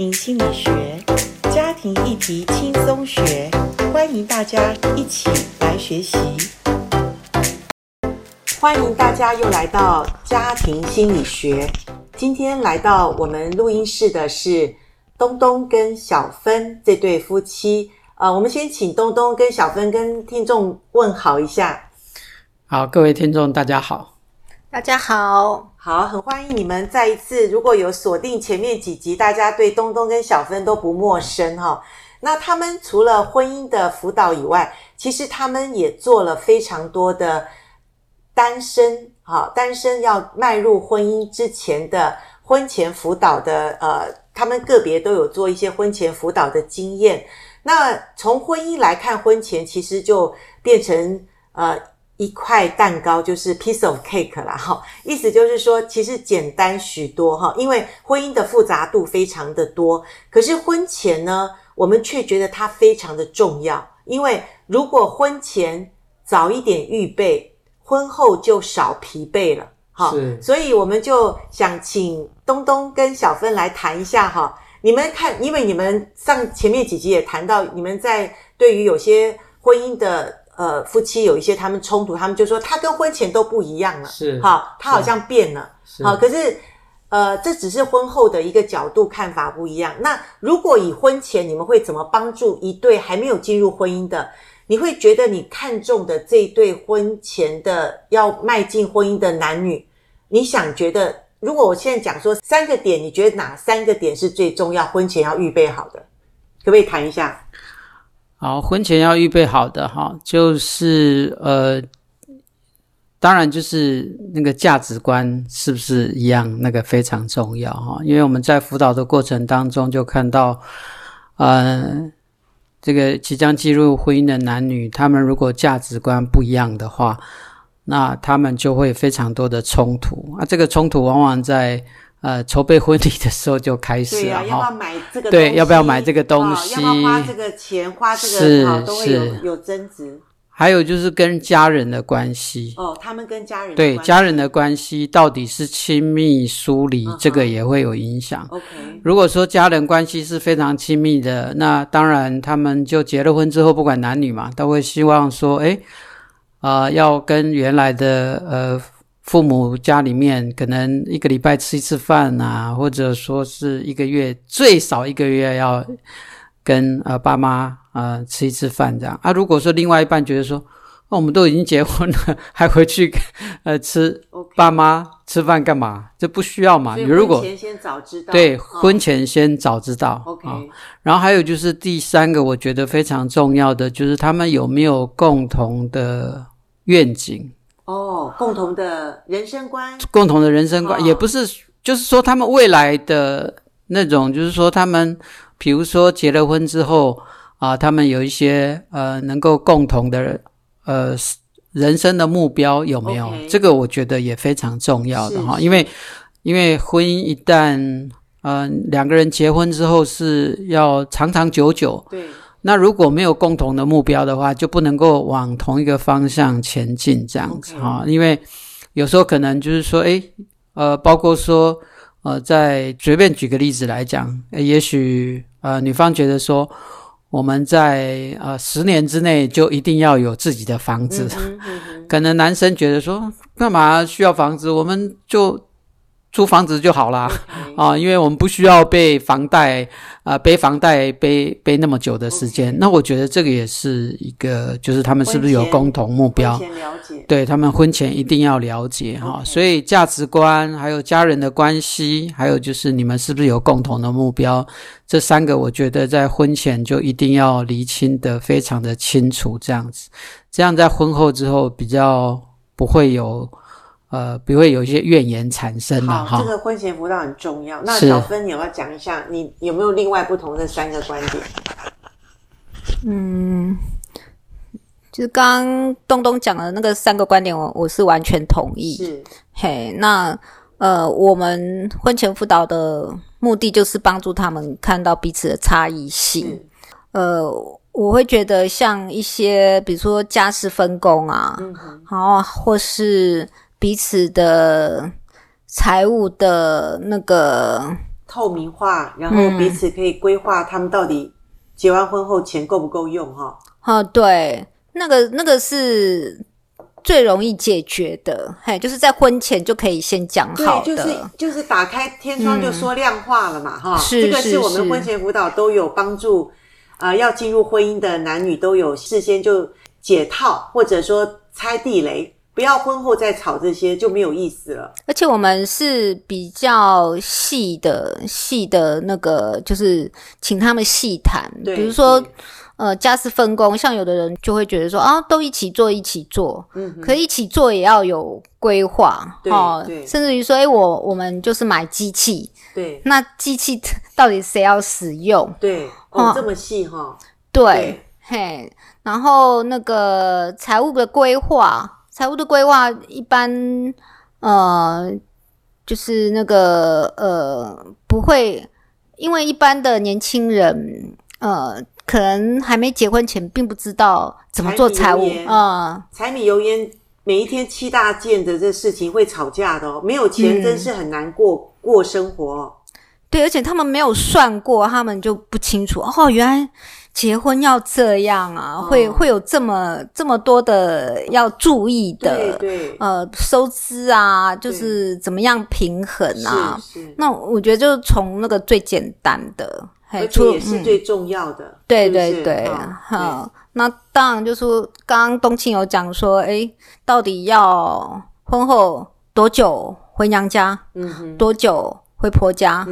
庭心理学，家庭议题轻松学，欢迎大家一起来学习。欢迎大家又来到家庭心理学。今天来到我们录音室的是东东跟小芬这对夫妻。呃，我们先请东东跟小芬跟听众问好一下。好，各位听众，大家好。大家好，好，很欢迎你们再一次。如果有锁定前面几集，大家对东东跟小芬都不陌生哈。那他们除了婚姻的辅导以外，其实他们也做了非常多的单身，哈，单身要迈入婚姻之前的婚前辅导的，呃，他们个别都有做一些婚前辅导的经验。那从婚姻来看，婚前其实就变成呃。一块蛋糕就是 piece of cake 啦，哈，意思就是说，其实简单许多哈，因为婚姻的复杂度非常的多，可是婚前呢，我们却觉得它非常的重要，因为如果婚前早一点预备，婚后就少疲惫了，哈，所以我们就想请东东跟小芬来谈一下哈，你们看，因为你们上前面几集也谈到，你们在对于有些婚姻的。呃，夫妻有一些他们冲突，他们就说他跟婚前都不一样了，是好，他好像变了，好，可是呃，这只是婚后的一个角度看法不一样。那如果以婚前，你们会怎么帮助一对还没有进入婚姻的？你会觉得你看中的这一对婚前的要迈进婚姻的男女，你想觉得，如果我现在讲说三个点，你觉得哪三个点是最重要？婚前要预备好的，可不可以谈一下？好，婚前要预备好的哈，就是呃，当然就是那个价值观是不是一样，那个非常重要哈。因为我们在辅导的过程当中就看到，呃，这个即将进入婚姻的男女，他们如果价值观不一样的话，那他们就会非常多的冲突啊。这个冲突往往在。呃，筹备婚礼的时候就开始了哈。对啊，要不要买这个？对，要不要买这个东西？哦、要不要花这个钱？花这个是都会有有争执。还有就是跟家人的关系哦，他们跟家人对家人的关系到底是亲密疏离，嗯，这个也会有影响。OK，如果说家人关系是非常亲密的，那当然他们就结了婚之后，不管男女嘛，都会希望说，哎，啊、呃，要跟原来的呃。父母家里面可能一个礼拜吃一次饭啊，或者说是一个月最少一个月要跟呃爸妈呃吃一次饭这样啊。如果说另外一半觉得说，哦，我们都已经结婚了，还回去呃吃爸妈吃饭干嘛？这不需要嘛？你如果婚前先早知道，对，婚前先早知道。OK，哦，然后还有就是第三个，我觉得非常重要的就是他们有没有共同的愿景。哦，共同的人生观，共同的人生观，哦，也不是，就是说他们未来的那种，就是说他们，比如说结了婚之后啊，他们有一些呃能够共同的呃人生的目标有没有？Okay. 这个我觉得也非常重要的哈，因为因为婚姻一旦呃两个人结婚之后是要长长久久，对。那如果没有共同的目标的话，就不能够往同一个方向前进，这样子哈。因为有时候可能就是说，诶，呃，包括说，呃，在随便举个例子来讲，也许呃，女方觉得说，我们在呃十年之内就一定要有自己的房子，嗯嗯、可能男生觉得说，干嘛需要房子？我们就。租房子就好啦啊，因为我们不需要被房贷啊、呃、背房贷背背那么久的时间。那我觉得这个也是一个，就是他们是不是有共同目标？了解，对，他们婚前一定要了解哈。所以价值观，还有家人的关系，还有就是你们是不是有共同的目标？这三个我觉得在婚前就一定要厘清得非常的清楚，这样子，这样在婚后之后比较不会有。呃，不会有一些怨言产生了哈。这个婚前辅导很重要。那小芬，你要不要讲一下，你有没有另外不同的三个观点？嗯，就是刚刚东东讲的那个三个观点，我我是完全同意。是，嘿，那呃，我们婚前辅导的目的就是帮助他们看到彼此的差异性。呃，我会觉得像一些，比如说家事分工啊，嗯，然后或是。彼此的财务的那个透明化，然后彼此可以规划他们到底结完婚后钱够不够用哈。啊、哦，对，那个那个是最容易解决的，嘿，就是在婚前就可以先讲好的，就是就是打开天窗就说亮话了嘛，哈、嗯，这个是我们婚前辅导都有帮助，啊、呃，要进入婚姻的男女都有事先就解套，或者说猜地雷。不要婚后再吵这些，就没有意思了。而且我们是比较细的、细的那个，就是请他们细谈。对，比如说，呃，家事分工，像有的人就会觉得说啊，都一起做，一起做。嗯，可一起做也要有规划。对，哦、甚至于说，哎，我我们就是买机器。对，那机器到底谁要使用？对，哦，这么细哈、哦。对嘿，然后那个财务的规划。财务的规划一般，呃，就是那个呃，不会，因为一般的年轻人，呃，可能还没结婚前并不知道怎么做财务啊。柴米油盐、呃、每一天七大件的这事情会吵架的哦，没有钱真是很难过、嗯、过生活。对，而且他们没有算过，他们就不清楚哦，原来。结婚要这样啊，哦、会会有这么这么多的要注意的，对对呃，收支啊，就是怎么样平衡啊？那我觉得就是从那个最简单的，而且也是最重要的。嗯、对对对，好，那当然就是刚刚冬青有讲说，诶，到底要婚后多久回娘家？嗯，多久回婆家？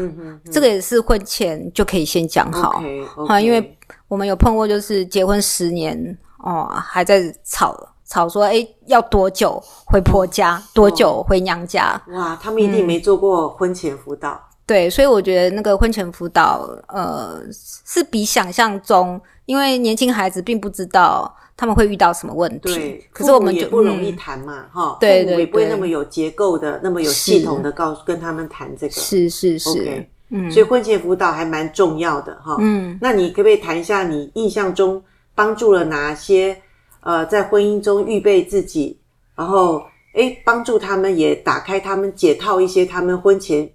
这个也是婚前就可以先讲好，好，okay, okay 因为。我们有碰过，就是结婚十年哦，还在吵吵说，哎，要多久回婆家，哦、多久回娘家？哇，他们一定没做过婚前辅导。嗯、对，所以我觉得那个婚前辅导，呃，是比想象中，因为年轻孩子并不知道他们会遇到什么问题。对，可是我们就也不容易谈嘛，哈、嗯。对对对，也不会那么有结构的，那么有系统的告诉跟他们谈这个。是是是。Okay 嗯，所以婚前辅导还蛮重要的哈。嗯，那你可不可以谈一下你印象中帮助了哪些呃，在婚姻中预备自己，然后诶帮助他们也打开他们解套一些他们婚前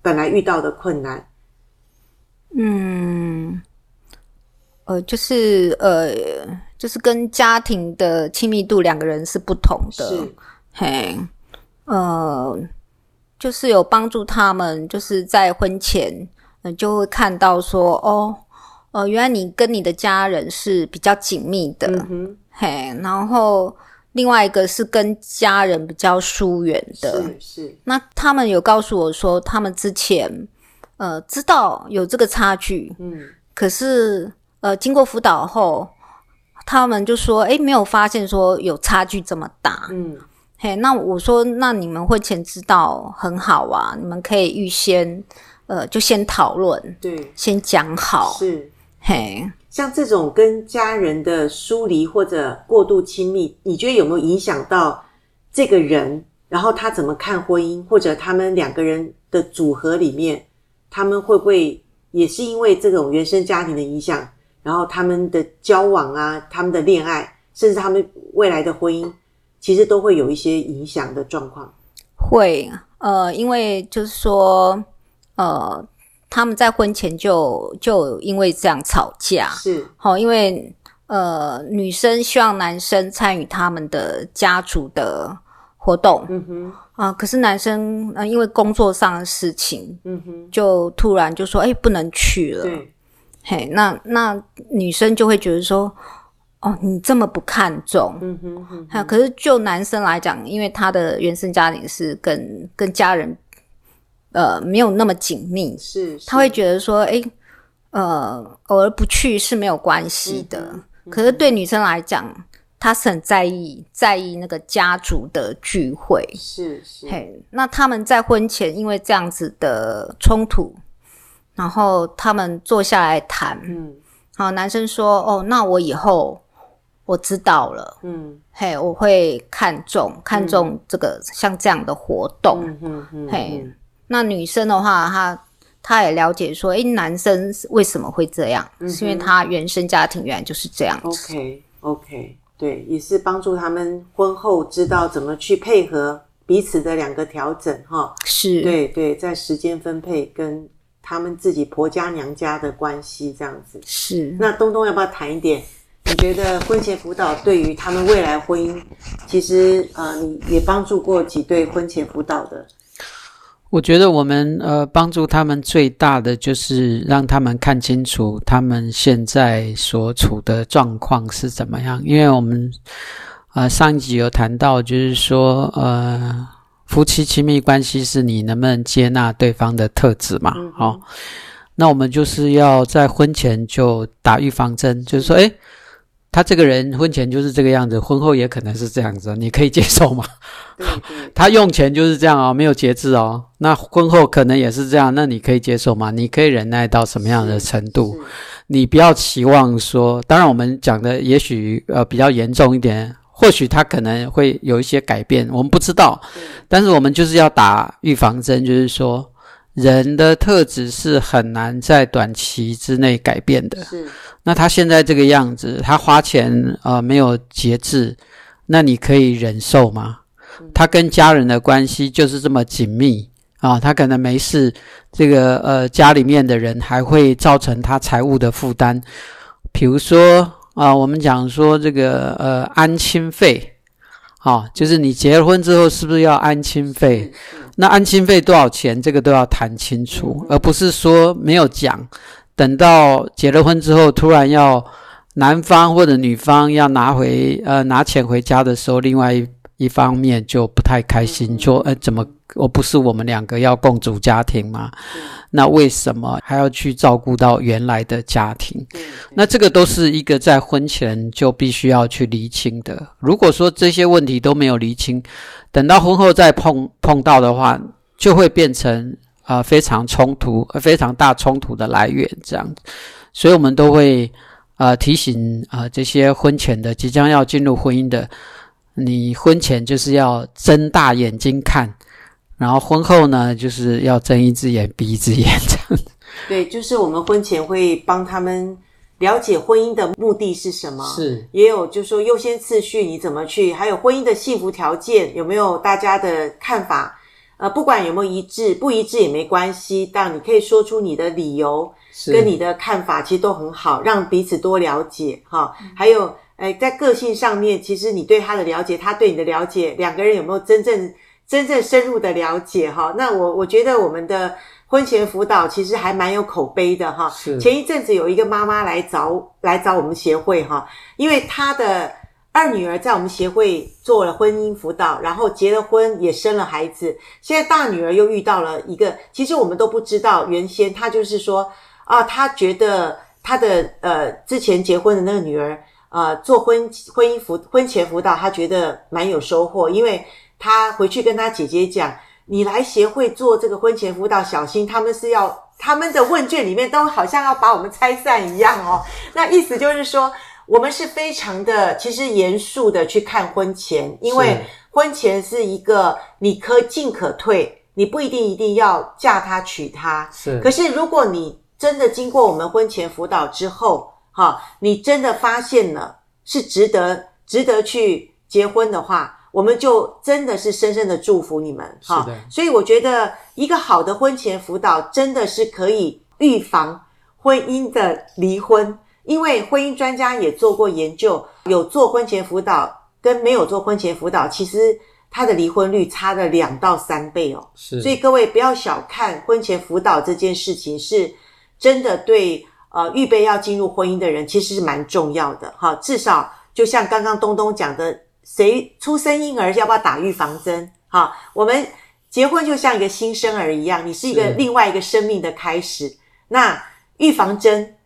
本来遇到的困难。嗯，呃，就是呃，就是跟家庭的亲密度两个人是不同的。是，嘿，呃。就是有帮助他们，就是在婚前，嗯、呃，就会看到说，哦，呃，原来你跟你的家人是比较紧密的，嗯哼，嘿，然后另外一个是跟家人比较疏远的，是是。那他们有告诉我说，他们之前，呃，知道有这个差距，嗯，可是，呃，经过辅导后，他们就说，诶，没有发现说有差距这么大，嗯。嘿，那我说，那你们婚前知道很好啊，你们可以预先，呃，就先讨论，对，先讲好，是，嘿，像这种跟家人的疏离或者过度亲密，你觉得有没有影响到这个人？然后他怎么看婚姻，或者他们两个人的组合里面，他们会不会也是因为这种原生家庭的影响，然后他们的交往啊，他们的恋爱，甚至他们未来的婚姻？其实都会有一些影响的状况，会呃，因为就是说呃，他们在婚前就就因为这样吵架，是。好、哦，因为呃，女生希望男生参与他们的家族的活动，嗯哼。啊、呃，可是男生呃，因为工作上的事情，嗯哼，就突然就说，哎，不能去了，对，嘿，那那女生就会觉得说。哦，你这么不看重，嗯哼嗯哼，可是就男生来讲，因为他的原生家庭是跟跟家人，呃，没有那么紧密，是，是他会觉得说，诶，呃，偶尔不去是没有关系的。嗯嗯、可是对女生来讲，她是很在意在意那个家族的聚会，是是。嘿，那他们在婚前因为这样子的冲突，然后他们坐下来谈，嗯，好，男生说，哦，那我以后。我知道了，嗯，嘿，我会看重看重这个、嗯、像这样的活动，嗯嗯嗯，嘿，那女生的话，她她也了解说，诶，男生为什么会这样？嗯、是因为他原生家庭原来就是这样子。OK OK，对，也是帮助他们婚后知道怎么去配合彼此的两个调整，哈，是。对对，在时间分配跟他们自己婆家娘家的关系这样子。是。那东东要不要谈一点？你觉得婚前辅导对于他们未来婚姻，其实呃，你也帮助过几对婚前辅导的？我觉得我们呃帮助他们最大的就是让他们看清楚他们现在所处的状况是怎么样，因为我们呃上一集有谈到，就是说呃夫妻亲密关系是你能不能接纳对方的特质嘛？嗯、哦，那我们就是要在婚前就打预防针，就是说，诶他这个人婚前就是这个样子，婚后也可能是这样子，你可以接受吗？对对。他用钱就是这样哦，没有节制哦。那婚后可能也是这样，那你可以接受吗？你可以忍耐到什么样的程度？你不要期望说，当然我们讲的也许呃比较严重一点，或许他可能会有一些改变，我们不知道。但是我们就是要打预防针，就是说人的特质是很难在短期之内改变的。是。那他现在这个样子，他花钱啊、呃、没有节制，那你可以忍受吗？他跟家人的关系就是这么紧密啊，他可能没事，这个呃家里面的人还会造成他财务的负担，比如说啊，我们讲说这个呃安亲费，啊，就是你结了婚之后是不是要安亲费？那安亲费多少钱？这个都要谈清楚，而不是说没有讲。等到结了婚之后，突然要男方或者女方要拿回呃拿钱回家的时候，另外一一方面就不太开心，说呃怎么我不是我们两个要共组家庭吗？那为什么还要去照顾到原来的家庭？那这个都是一个在婚前就必须要去厘清的。如果说这些问题都没有厘清，等到婚后再碰碰到的话，就会变成。啊、呃，非常冲突，非常大冲突的来源这样子，所以我们都会呃提醒啊、呃、这些婚前的即将要进入婚姻的，你婚前就是要睁大眼睛看，然后婚后呢就是要睁一只眼闭一只眼这样子。对，就是我们婚前会帮他们了解婚姻的目的是什么，是也有就是说优先次序你怎么去，还有婚姻的幸福条件有没有大家的看法。呃，不管有没有一致，不一致也没关系，但你可以说出你的理由跟你的看法，其实都很好，让彼此多了解哈。还有，诶，在个性上面，其实你对他的了解，他对你的了解，两个人有没有真正真正深入的了解哈？那我我觉得我们的婚前辅导其实还蛮有口碑的哈。是。前一阵子有一个妈妈来找来找我们协会哈，因为她的。二女儿在我们协会做了婚姻辅导，然后结了婚，也生了孩子。现在大女儿又遇到了一个，其实我们都不知道，原先她就是说啊，她觉得她的呃之前结婚的那个女儿呃做婚婚姻辅婚前辅导，她觉得蛮有收获，因为她回去跟他姐姐讲，你来协会做这个婚前辅导，小心他们是要他们的问卷里面都好像要把我们拆散一样哦。那意思就是说。我们是非常的，其实严肃的去看婚前，因为婚前是一个你可进可退，你不一定一定要嫁他娶他。是，可是如果你真的经过我们婚前辅导之后，哈，你真的发现了是值得值得去结婚的话，我们就真的是深深的祝福你们，哈。所以我觉得一个好的婚前辅导真的是可以预防婚姻的离婚。因为婚姻专家也做过研究，有做婚前辅导跟没有做婚前辅导，其实他的离婚率差了两到三倍哦。是，所以各位不要小看婚前辅导这件事情，是真的对呃预备要进入婚姻的人其实是蛮重要的哈。至少就像刚刚东东讲的，谁出生婴儿要不要打预防针？哈，我们结婚就像一个新生儿一样，你是一个另外一个生命的开始。那预防针。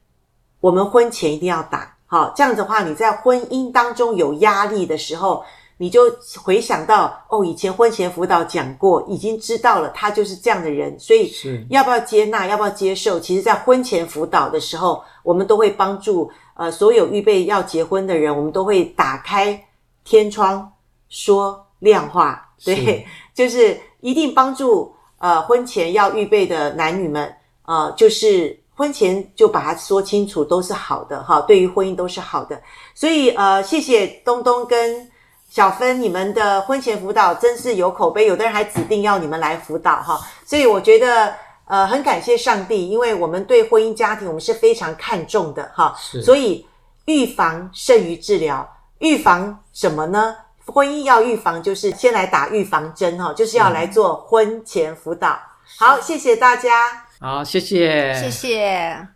我们婚前一定要打，好，这样子的话，你在婚姻当中有压力的时候，你就回想到哦，以前婚前辅导讲过，已经知道了他就是这样的人，所以要不要接纳，要不要接受？其实，在婚前辅导的时候，我们都会帮助呃所有预备要结婚的人，我们都会打开天窗说亮话，对，就是一定帮助呃婚前要预备的男女们，呃，就是。婚前就把它说清楚，都是好的哈，对于婚姻都是好的。所以呃，谢谢东东跟小芬，你们的婚前辅导真是有口碑，有的人还指定要你们来辅导哈。所以我觉得呃，很感谢上帝，因为我们对婚姻家庭我们是非常看重的哈，所以预防胜于治疗。预防什么呢？婚姻要预防，就是先来打预防针哈，就是要来做婚前辅导。好，谢谢大家。好，谢谢，谢谢。